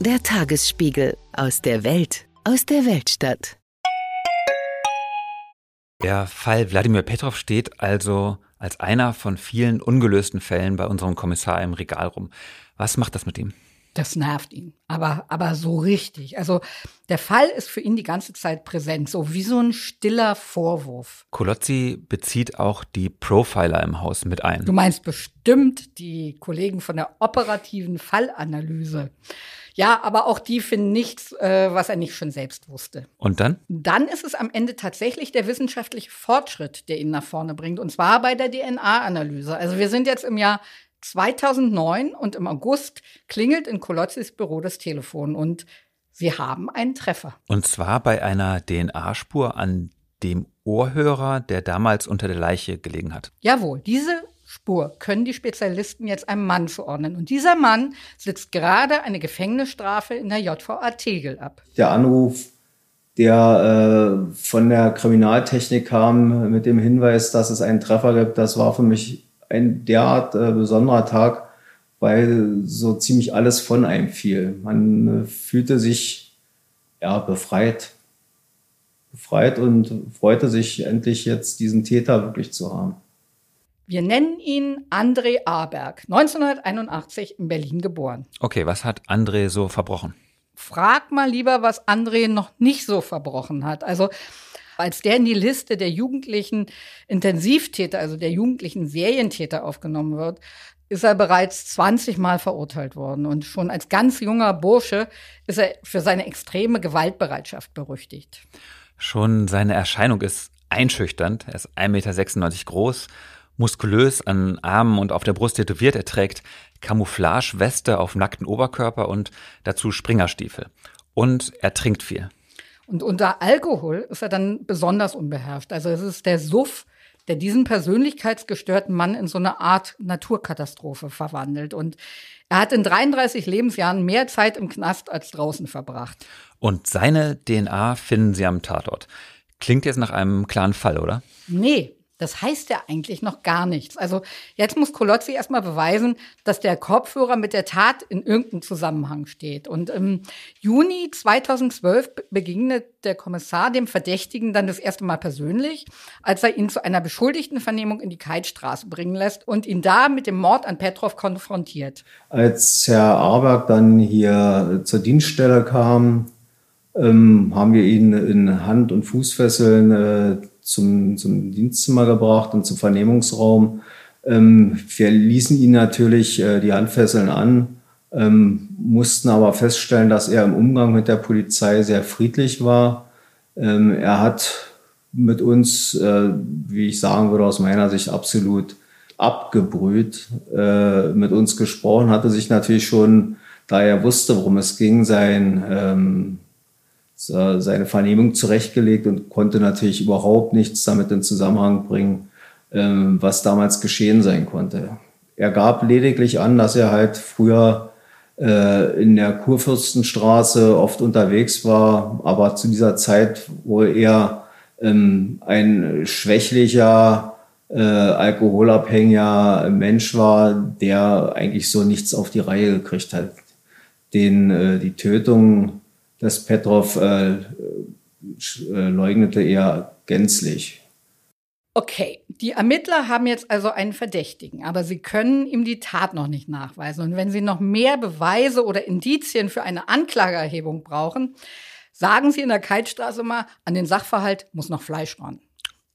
Der Tagesspiegel aus der Welt, aus der Weltstadt.
Der Fall Wladimir Petrov steht also als einer von vielen ungelösten Fällen bei unserem Kommissar im Regal rum. Was macht das mit ihm?
Das nervt ihn, aber, aber so richtig. Also der Fall ist für ihn die ganze Zeit präsent, so wie so ein stiller Vorwurf.
Kolozzi bezieht auch die Profiler im Haus mit ein.
Du meinst bestimmt die Kollegen von der operativen Fallanalyse. Ja, aber auch die finden nichts, äh, was er nicht schon selbst wusste.
Und dann?
Dann ist es am Ende tatsächlich der wissenschaftliche Fortschritt, der ihn nach vorne bringt. Und zwar bei der DNA-Analyse. Also wir sind jetzt im Jahr 2009 und im August klingelt in Kolotzis Büro das Telefon und sie haben einen Treffer.
Und zwar bei einer DNA-Spur an dem Ohrhörer, der damals unter der Leiche gelegen hat.
Jawohl, diese Spur können die Spezialisten jetzt einem Mann zuordnen. Und dieser Mann sitzt gerade eine Gefängnisstrafe in der JVA Tegel ab.
Der Anruf, der äh, von der Kriminaltechnik kam mit dem Hinweis, dass es einen Treffer gibt, das war für mich ein derart äh, besonderer Tag, weil so ziemlich alles von einem fiel. Man äh, fühlte sich ja befreit. Befreit und freute sich endlich jetzt diesen Täter wirklich zu haben.
Wir nennen ihn André Aberg, 1981 in Berlin geboren.
Okay, was hat André so verbrochen?
Frag mal lieber, was André noch nicht so verbrochen hat. Also als der in die Liste der jugendlichen Intensivtäter, also der jugendlichen Serientäter aufgenommen wird, ist er bereits 20 Mal verurteilt worden. Und schon als ganz junger Bursche ist er für seine extreme Gewaltbereitschaft berüchtigt.
Schon seine Erscheinung ist einschüchternd. Er ist 1,96 Meter groß, muskulös an Armen und auf der Brust tätowiert. Er trägt Camouflageweste auf nackten Oberkörper und dazu Springerstiefel. Und er trinkt viel.
Und unter Alkohol ist er dann besonders unbeherrscht. Also es ist der Suff, der diesen persönlichkeitsgestörten Mann in so eine Art Naturkatastrophe verwandelt. Und er hat in 33 Lebensjahren mehr Zeit im Knast als draußen verbracht.
Und seine DNA finden Sie am Tatort. Klingt jetzt nach einem klaren Fall, oder?
Nee, das heißt ja eigentlich noch gar nichts. Also jetzt muss Kolozzi erstmal beweisen, dass der Kopfhörer mit der Tat in irgendeinem Zusammenhang steht. Und im Juni 2012 begegnet der Kommissar dem Verdächtigen dann das erste Mal persönlich, als er ihn zu einer beschuldigten Vernehmung in die Keitstraße bringen lässt und ihn da mit dem Mord an Petrov konfrontiert.
Als Herr Arberg dann hier zur Dienststelle kam, ähm, haben wir ihn in Hand- und Fußfesseln äh, zum, zum Dienstzimmer gebracht und zum Vernehmungsraum. Ähm, wir ließen ihn natürlich äh, die Handfesseln an, ähm, mussten aber feststellen, dass er im Umgang mit der Polizei sehr friedlich war. Ähm, er hat mit uns, äh, wie ich sagen würde, aus meiner Sicht absolut abgebrüht äh, mit uns gesprochen, hatte sich natürlich schon, da er wusste, worum es ging, sein, ähm, seine Vernehmung zurechtgelegt und konnte natürlich überhaupt nichts damit in Zusammenhang bringen, ähm, was damals geschehen sein konnte. Er gab lediglich an, dass er halt früher äh, in der Kurfürstenstraße oft unterwegs war, aber zu dieser Zeit wohl eher ähm, ein schwächlicher, äh, alkoholabhängiger Mensch war, der eigentlich so nichts auf die Reihe gekriegt hat. Den äh, die Tötung des Petrov äh, äh, leugnete er gänzlich.
Okay, die Ermittler haben jetzt also einen Verdächtigen, aber sie können ihm die Tat noch nicht nachweisen. Und wenn sie noch mehr Beweise oder Indizien für eine Anklageerhebung brauchen, sagen Sie in der Keitstraße mal, an den Sachverhalt muss noch Fleisch ran.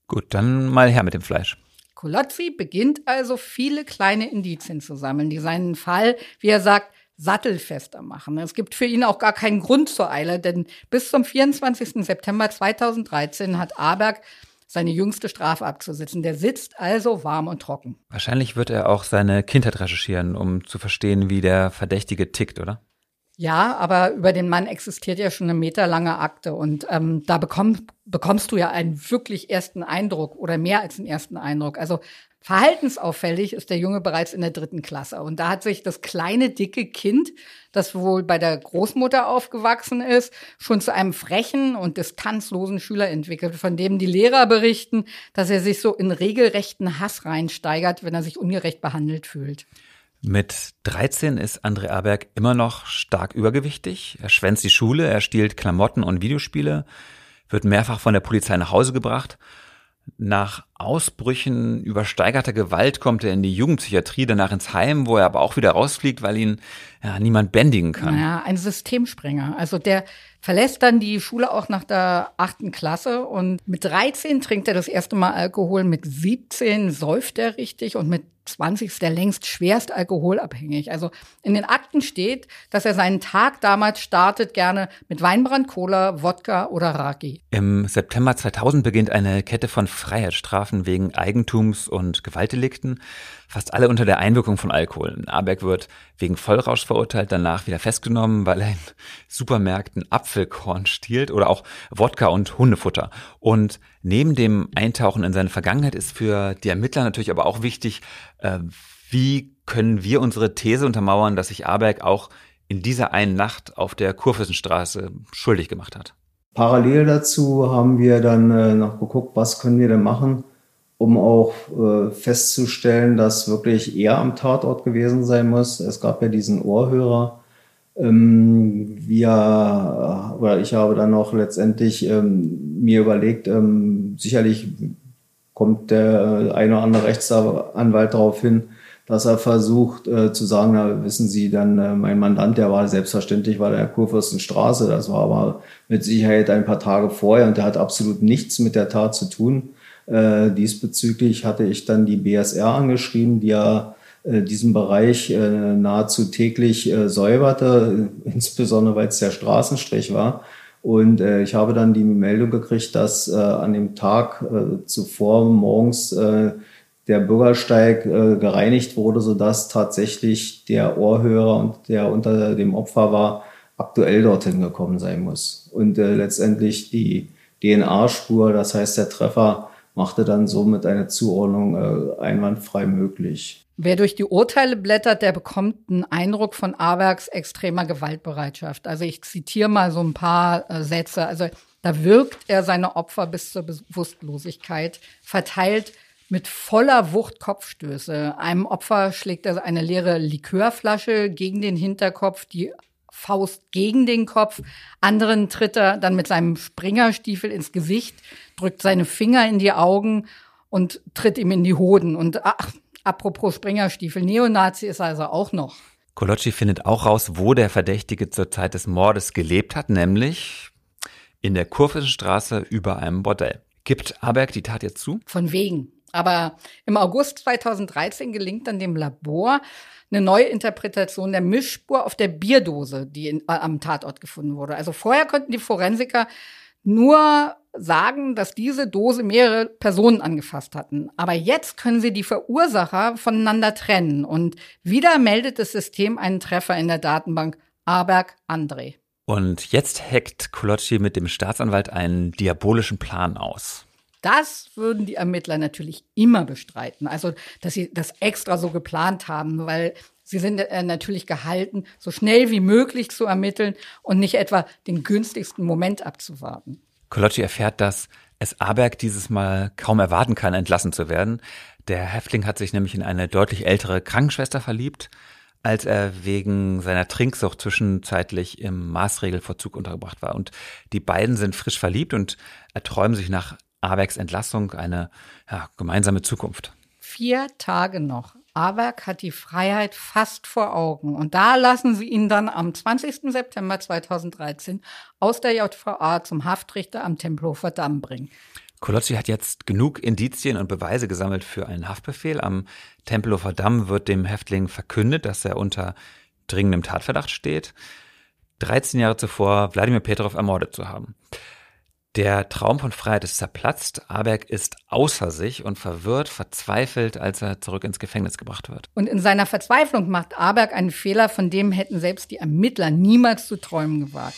Gut, dann mal her mit dem Fleisch.
Kolozzi beginnt also viele kleine Indizien zu sammeln, die seinen Fall, wie er sagt, sattelfester machen. Es gibt für ihn auch gar keinen Grund zur Eile, denn bis zum 24. September 2013 hat Aberg seine jüngste Strafe abzusitzen. Der sitzt also warm und trocken.
Wahrscheinlich wird er auch seine Kindheit recherchieren, um zu verstehen, wie der Verdächtige tickt, oder?
Ja, aber über den Mann existiert ja schon eine meterlange Akte und ähm, da bekomm, bekommst du ja einen wirklich ersten Eindruck oder mehr als einen ersten Eindruck. Also verhaltensauffällig ist der Junge bereits in der dritten Klasse und da hat sich das kleine dicke Kind, das wohl bei der Großmutter aufgewachsen ist, schon zu einem frechen und distanzlosen Schüler entwickelt, von dem die Lehrer berichten, dass er sich so in regelrechten Hass reinsteigert, wenn er sich ungerecht behandelt fühlt.
Mit 13 ist André Aberg immer noch stark übergewichtig. Er schwänzt die Schule, er stiehlt Klamotten und Videospiele, wird mehrfach von der Polizei nach Hause gebracht. Nach Ausbrüchen übersteigerter Gewalt kommt er in die Jugendpsychiatrie, danach ins Heim, wo er aber auch wieder rausfliegt, weil ihn ja, niemand bändigen kann.
Naja, ein Systemspringer. Also der verlässt dann die Schule auch nach der achten Klasse und mit 13 trinkt er das erste Mal Alkohol, mit 17 säuft er richtig und mit 20 ist er längst schwerst alkoholabhängig. Also in den Akten steht, dass er seinen Tag damals startet gerne mit Weinbrand, Cola, Wodka oder Raki.
Im September 2000 beginnt eine Kette von Freiheitsstrafen wegen Eigentums- und Gewaltdelikten fast alle unter der Einwirkung von Alkohol. Aberg wird wegen Vollrausch verurteilt, danach wieder festgenommen, weil er in Supermärkten Apfelkorn stiehlt oder auch Wodka und Hundefutter. Und neben dem Eintauchen in seine Vergangenheit ist für die Ermittler natürlich aber auch wichtig, äh, wie können wir unsere These untermauern, dass sich Aberg auch in dieser einen Nacht auf der Kurfürstenstraße schuldig gemacht hat.
Parallel dazu haben wir dann äh, noch geguckt, was können wir denn machen, um auch äh, festzustellen, dass wirklich er am Tatort gewesen sein muss. Es gab ja diesen Ohrhörer. Ähm, wir, oder ich habe dann noch letztendlich ähm, mir überlegt, ähm, sicherlich kommt der eine oder andere Rechtsanwalt darauf hin, dass er versucht äh, zu sagen, na, wissen Sie, dann äh, mein Mandant, der war selbstverständlich war der Kurfürstenstraße, das war aber mit Sicherheit ein paar Tage vorher und der hat absolut nichts mit der Tat zu tun. Äh, diesbezüglich hatte ich dann die BSR angeschrieben, die ja äh, diesen Bereich äh, nahezu täglich äh, säuberte, insbesondere weil es der Straßenstrich war. Und äh, ich habe dann die Meldung gekriegt, dass äh, an dem Tag äh, zuvor morgens äh, der Bürgersteig äh, gereinigt wurde, sodass tatsächlich der Ohrhörer und der unter dem Opfer war, aktuell dorthin gekommen sein muss. Und äh, letztendlich die DNA-Spur, das heißt der Treffer, machte dann somit eine Zuordnung äh, einwandfrei möglich.
Wer durch die Urteile blättert, der bekommt einen Eindruck von Abergs extremer Gewaltbereitschaft. Also ich zitiere mal so ein paar äh, Sätze. Also da wirkt er seine Opfer bis zur Bewusstlosigkeit, verteilt mit voller Wucht Kopfstöße. Einem Opfer schlägt er eine leere Likörflasche gegen den Hinterkopf, die Faust gegen den Kopf. Anderen tritt er dann mit seinem Springerstiefel ins Gesicht, drückt seine Finger in die Augen und tritt ihm in die Hoden. Und ach, apropos Springerstiefel, Neonazi ist er also auch noch.
Kolocci findet auch raus, wo der Verdächtige zur Zeit des Mordes gelebt hat, nämlich in der Kurfürstenstraße über einem Bordell. Gibt Aberg die Tat jetzt zu?
Von wegen. Aber im August 2013 gelingt dann dem Labor eine neue Interpretation der Mischspur auf der Bierdose, die in, äh, am Tatort gefunden wurde. Also vorher konnten die Forensiker nur sagen, dass diese Dose mehrere Personen angefasst hatten. Aber jetzt können sie die Verursacher voneinander trennen. Und wieder meldet das System einen Treffer in der Datenbank Aberg André.
Und jetzt hackt Kolocci mit dem Staatsanwalt einen diabolischen Plan aus.
Das würden die Ermittler natürlich immer bestreiten. Also, dass sie das extra so geplant haben, weil sie sind äh, natürlich gehalten, so schnell wie möglich zu ermitteln und nicht etwa den günstigsten Moment abzuwarten.
Kolocci erfährt, dass es Aberg dieses Mal kaum erwarten kann, entlassen zu werden. Der Häftling hat sich nämlich in eine deutlich ältere Krankenschwester verliebt, als er wegen seiner Trinksucht zwischenzeitlich im Maßregelvollzug untergebracht war. Und die beiden sind frisch verliebt und erträumen sich nach Abergs Entlassung eine ja, gemeinsame Zukunft.
Vier Tage noch. Aberg hat die Freiheit fast vor Augen. Und da lassen sie ihn dann am 20. September 2013 aus der JVA zum Haftrichter am Tempelhofer Damm bringen.
Kolocci hat jetzt genug Indizien und Beweise gesammelt für einen Haftbefehl. Am Tempelhofer Damm wird dem Häftling verkündet, dass er unter dringendem Tatverdacht steht, 13 Jahre zuvor Wladimir Petrov ermordet zu haben. Der Traum von Freiheit ist zerplatzt. Aberg ist außer sich und verwirrt, verzweifelt, als er zurück ins Gefängnis gebracht wird.
Und in seiner Verzweiflung macht Aberg einen Fehler, von dem hätten selbst die Ermittler niemals zu träumen gewagt.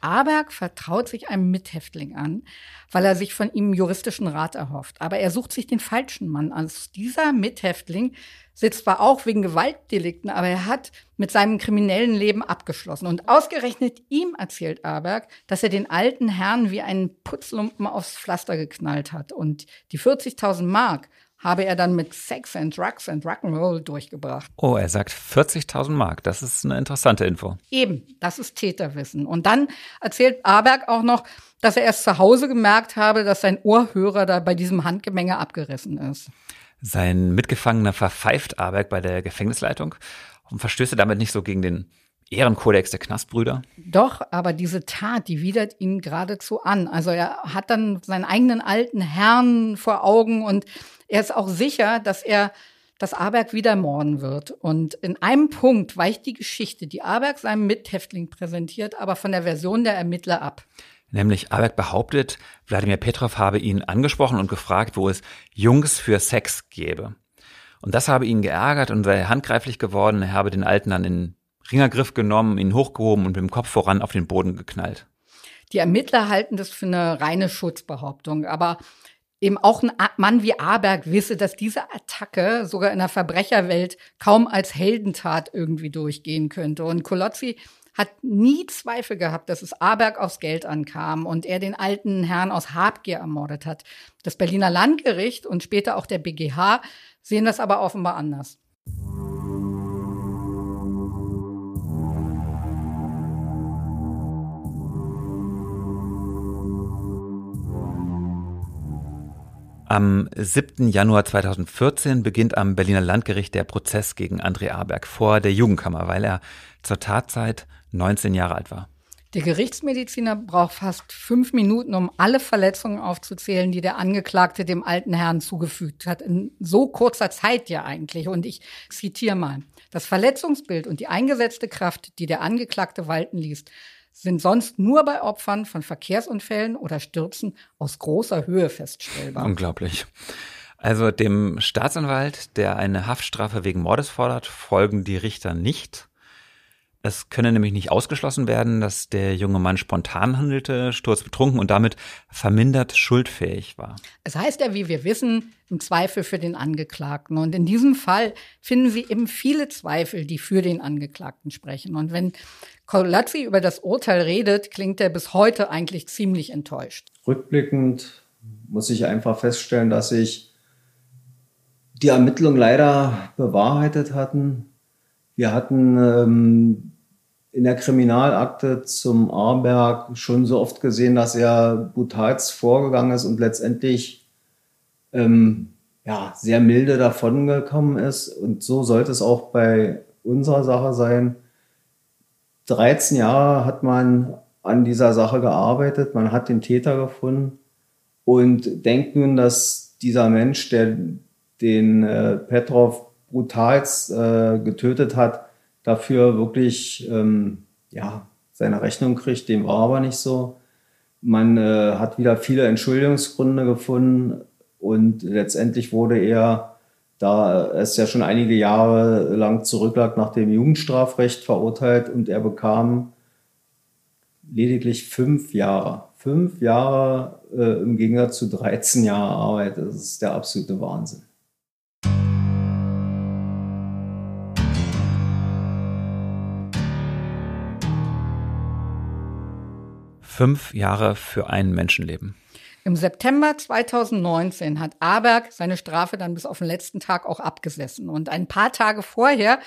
Aberg vertraut sich einem Mithäftling an, weil er sich von ihm juristischen Rat erhofft. Aber er sucht sich den falschen Mann aus. Dieser Mithäftling sitzt zwar auch wegen Gewaltdelikten, aber er hat mit seinem kriminellen Leben abgeschlossen. Und ausgerechnet ihm erzählt Aberg, dass er den alten Herrn wie einen Putzlumpen aufs Pflaster geknallt hat. Und die 40.000 Mark habe er dann mit Sex and Drugs and Rock'n'Roll durchgebracht.
Oh, er sagt 40.000 Mark. Das ist eine interessante Info.
Eben, das ist Täterwissen. Und dann erzählt Aberg auch noch, dass er erst zu Hause gemerkt habe, dass sein Ohrhörer da bei diesem Handgemenge abgerissen ist.
Sein Mitgefangener verpfeift Aberg bei der Gefängnisleitung und verstöße damit nicht so gegen den Ehrenkodex der Knastbrüder?
Doch, aber diese Tat, die widert ihn geradezu an. Also er hat dann seinen eigenen alten Herrn vor Augen und er ist auch sicher, dass er das Aberg wieder morden wird. Und in einem Punkt weicht die Geschichte, die Aberg seinem Mithäftling präsentiert, aber von der Version der Ermittler ab.
Nämlich Aberg behauptet, Wladimir Petrov habe ihn angesprochen und gefragt, wo es Jungs für Sex gäbe. Und das habe ihn geärgert und sei handgreiflich geworden. Er habe den Alten dann in Ringergriff genommen, ihn hochgehoben und mit dem Kopf voran auf den Boden geknallt.
Die Ermittler halten das für eine reine Schutzbehauptung, aber eben auch ein Mann wie Aberg wisse, dass diese Attacke sogar in der Verbrecherwelt kaum als Heldentat irgendwie durchgehen könnte. Und Kolozzi hat nie Zweifel gehabt, dass es Aberg aufs Geld ankam und er den alten Herrn aus Habgier ermordet hat. Das Berliner Landgericht und später auch der BGH sehen das aber offenbar anders.
Am 7. Januar 2014 beginnt am Berliner Landgericht der Prozess gegen André Aberg vor der Jugendkammer, weil er zur Tatzeit 19 Jahre alt war.
Der Gerichtsmediziner braucht fast fünf Minuten, um alle Verletzungen aufzuzählen, die der Angeklagte dem alten Herrn zugefügt hat. In so kurzer Zeit ja eigentlich. Und ich zitiere mal. Das Verletzungsbild und die eingesetzte Kraft, die der Angeklagte walten ließ, sind sonst nur bei Opfern von Verkehrsunfällen oder Stürzen aus großer Höhe feststellbar.
Unglaublich. Also dem Staatsanwalt, der eine Haftstrafe wegen Mordes fordert, folgen die Richter nicht. Es könne nämlich nicht ausgeschlossen werden, dass der junge Mann spontan handelte, sturzbetrunken und damit vermindert schuldfähig war.
Es heißt ja, wie wir wissen, im Zweifel für den Angeklagten. Und in diesem Fall finden Sie eben viele Zweifel, die für den Angeklagten sprechen. Und wenn Colazzi über das Urteil redet, klingt er bis heute eigentlich ziemlich enttäuscht.
Rückblickend muss ich einfach feststellen, dass sich die Ermittlungen leider bewahrheitet hatten. Wir hatten ähm, in der Kriminalakte zum Arberg schon so oft gesehen, dass er brutalst vorgegangen ist und letztendlich ähm, ja, sehr milde davongekommen ist. Und so sollte es auch bei unserer Sache sein. 13 Jahre hat man an dieser Sache gearbeitet, man hat den Täter gefunden. Und denkt nun, dass dieser Mensch, der den äh, Petrov brutalst äh, getötet hat, dafür wirklich ähm, ja, seine Rechnung kriegt. Dem war aber nicht so. Man äh, hat wieder viele Entschuldigungsgründe gefunden und letztendlich wurde er, da es ja schon einige Jahre lang zurücklag, nach dem Jugendstrafrecht verurteilt und er bekam lediglich fünf Jahre. Fünf Jahre äh, im Gegensatz zu 13 Jahren Arbeit. Das ist der absolute Wahnsinn.
Fünf Jahre für ein Menschenleben.
Im September 2019 hat Aberg seine Strafe dann bis auf den letzten Tag auch abgesessen. Und ein paar Tage vorher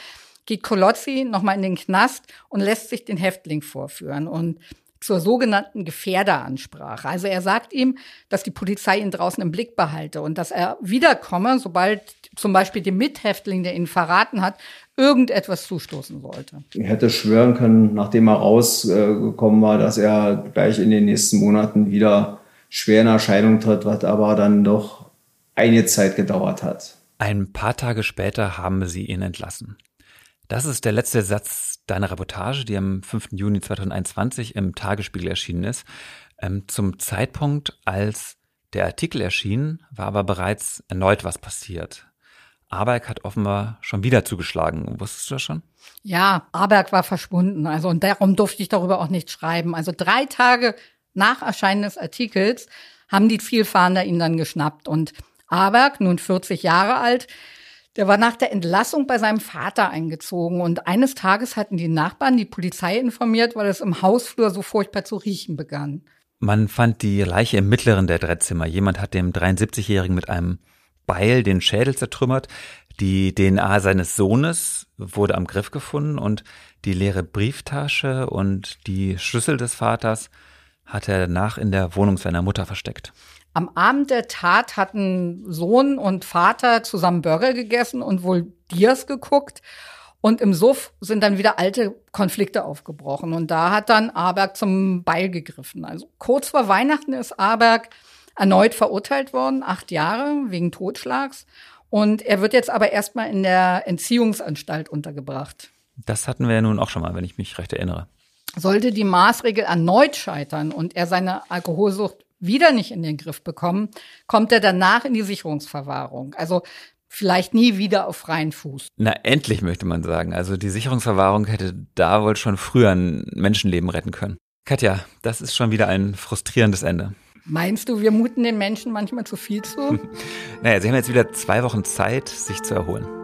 geht Kolozzi nochmal in den Knast und lässt sich den Häftling vorführen. Und zur sogenannten Gefährderansprache. Also er sagt ihm, dass die Polizei ihn draußen im Blick behalte und dass er wiederkomme, sobald zum Beispiel dem Mithäftling, der ihn verraten hat, irgendetwas zustoßen sollte.
Er hätte schwören können, nachdem er rausgekommen war, dass er gleich in den nächsten Monaten wieder schwer in Erscheinung tritt, was aber dann doch eine Zeit gedauert hat.
Ein paar Tage später haben sie ihn entlassen. Das ist der letzte Satz deiner Reportage, die am 5. Juni 2021 im Tagesspiegel erschienen ist. Ähm, zum Zeitpunkt, als der Artikel erschien, war aber bereits erneut was passiert. Aberg hat offenbar schon wieder zugeschlagen. Wusstest du das schon?
Ja, Aberg war verschwunden. Also, und darum durfte ich darüber auch nicht schreiben. Also drei Tage nach Erscheinen des Artikels haben die Zielfahnder ihn dann geschnappt. Und Aberg, nun 40 Jahre alt, der war nach der Entlassung bei seinem Vater eingezogen und eines Tages hatten die Nachbarn die Polizei informiert, weil es im Hausflur so furchtbar zu riechen begann.
Man fand die Leiche im mittleren der drei Zimmer. Jemand hat dem 73-Jährigen mit einem Beil den Schädel zertrümmert. Die DNA seines Sohnes wurde am Griff gefunden und die leere Brieftasche und die Schlüssel des Vaters hat er danach in der Wohnung seiner Mutter versteckt.
Am Abend der Tat hatten Sohn und Vater zusammen Burger gegessen und wohl Dias geguckt. Und im Suff sind dann wieder alte Konflikte aufgebrochen. Und da hat dann Aberg zum Beil gegriffen. Also kurz vor Weihnachten ist Aberg erneut verurteilt worden, acht Jahre wegen Totschlags. Und er wird jetzt aber erstmal in der Entziehungsanstalt untergebracht.
Das hatten wir ja nun auch schon mal, wenn ich mich recht erinnere.
Sollte die Maßregel erneut scheitern und er seine Alkoholsucht wieder nicht in den Griff bekommen, kommt er danach in die Sicherungsverwahrung. Also vielleicht nie wieder auf freien Fuß.
Na, endlich möchte man sagen. Also die Sicherungsverwahrung hätte da wohl schon früher ein Menschenleben retten können. Katja, das ist schon wieder ein frustrierendes Ende.
Meinst du, wir muten den Menschen manchmal zu viel zu? <laughs>
naja, sie haben jetzt wieder zwei Wochen Zeit, sich zu erholen.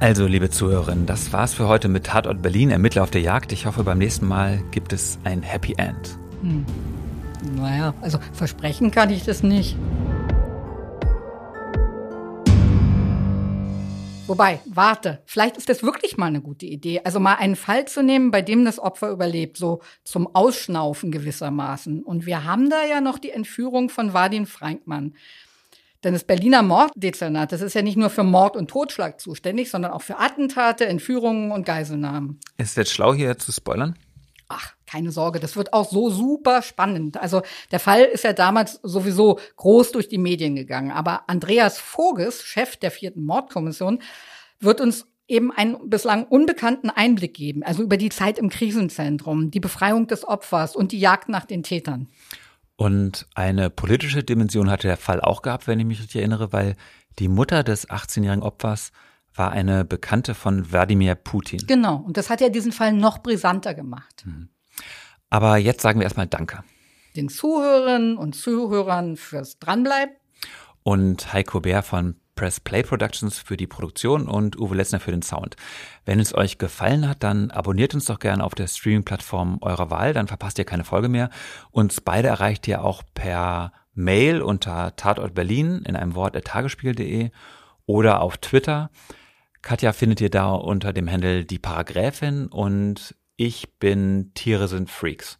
Also, liebe Zuhörerinnen, das war's für heute mit Tatort Berlin, Ermittler auf der Jagd. Ich hoffe, beim nächsten Mal gibt es ein Happy End. Hm.
Naja, also versprechen kann ich das nicht. Wobei, warte, vielleicht ist das wirklich mal eine gute Idee. Also mal einen Fall zu nehmen, bei dem das Opfer überlebt, so zum Ausschnaufen gewissermaßen. Und wir haben da ja noch die Entführung von Vadim Frankmann. Denn das Berliner Morddezernat, das ist ja nicht nur für Mord und Totschlag zuständig, sondern auch für Attentate, Entführungen und Geiselnahmen.
Ist es jetzt schlau, hier zu spoilern?
Ach, keine Sorge, das wird auch so super spannend. Also der Fall ist ja damals sowieso groß durch die Medien gegangen. Aber Andreas Voges, Chef der vierten Mordkommission, wird uns eben einen bislang unbekannten Einblick geben, also über die Zeit im Krisenzentrum, die Befreiung des Opfers und die Jagd nach den Tätern.
Und eine politische Dimension hatte der Fall auch gehabt, wenn ich mich richtig erinnere, weil die Mutter des 18-jährigen Opfers war eine Bekannte von Wladimir Putin.
Genau, und das hat ja diesen Fall noch brisanter gemacht. Mhm.
Aber jetzt sagen wir erstmal Danke.
Den Zuhörerinnen und Zuhörern fürs Dranbleiben.
Und Heiko Bär von Press Play Productions für die Produktion und Uwe Letzner für den Sound. Wenn es euch gefallen hat, dann abonniert uns doch gerne auf der Streaming-Plattform eurer Wahl, dann verpasst ihr keine Folge mehr. Uns beide erreicht ihr auch per Mail unter Tatort Berlin in einem Wort tagesspiegel.de oder auf Twitter. Katja findet ihr da unter dem Handel die Paragraphin und ich bin Tiere sind Freaks.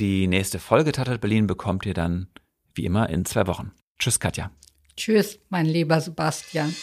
Die nächste Folge Tatort Berlin bekommt ihr dann wie immer in zwei Wochen. Tschüss, Katja.
Tschüss, mein lieber Sebastian.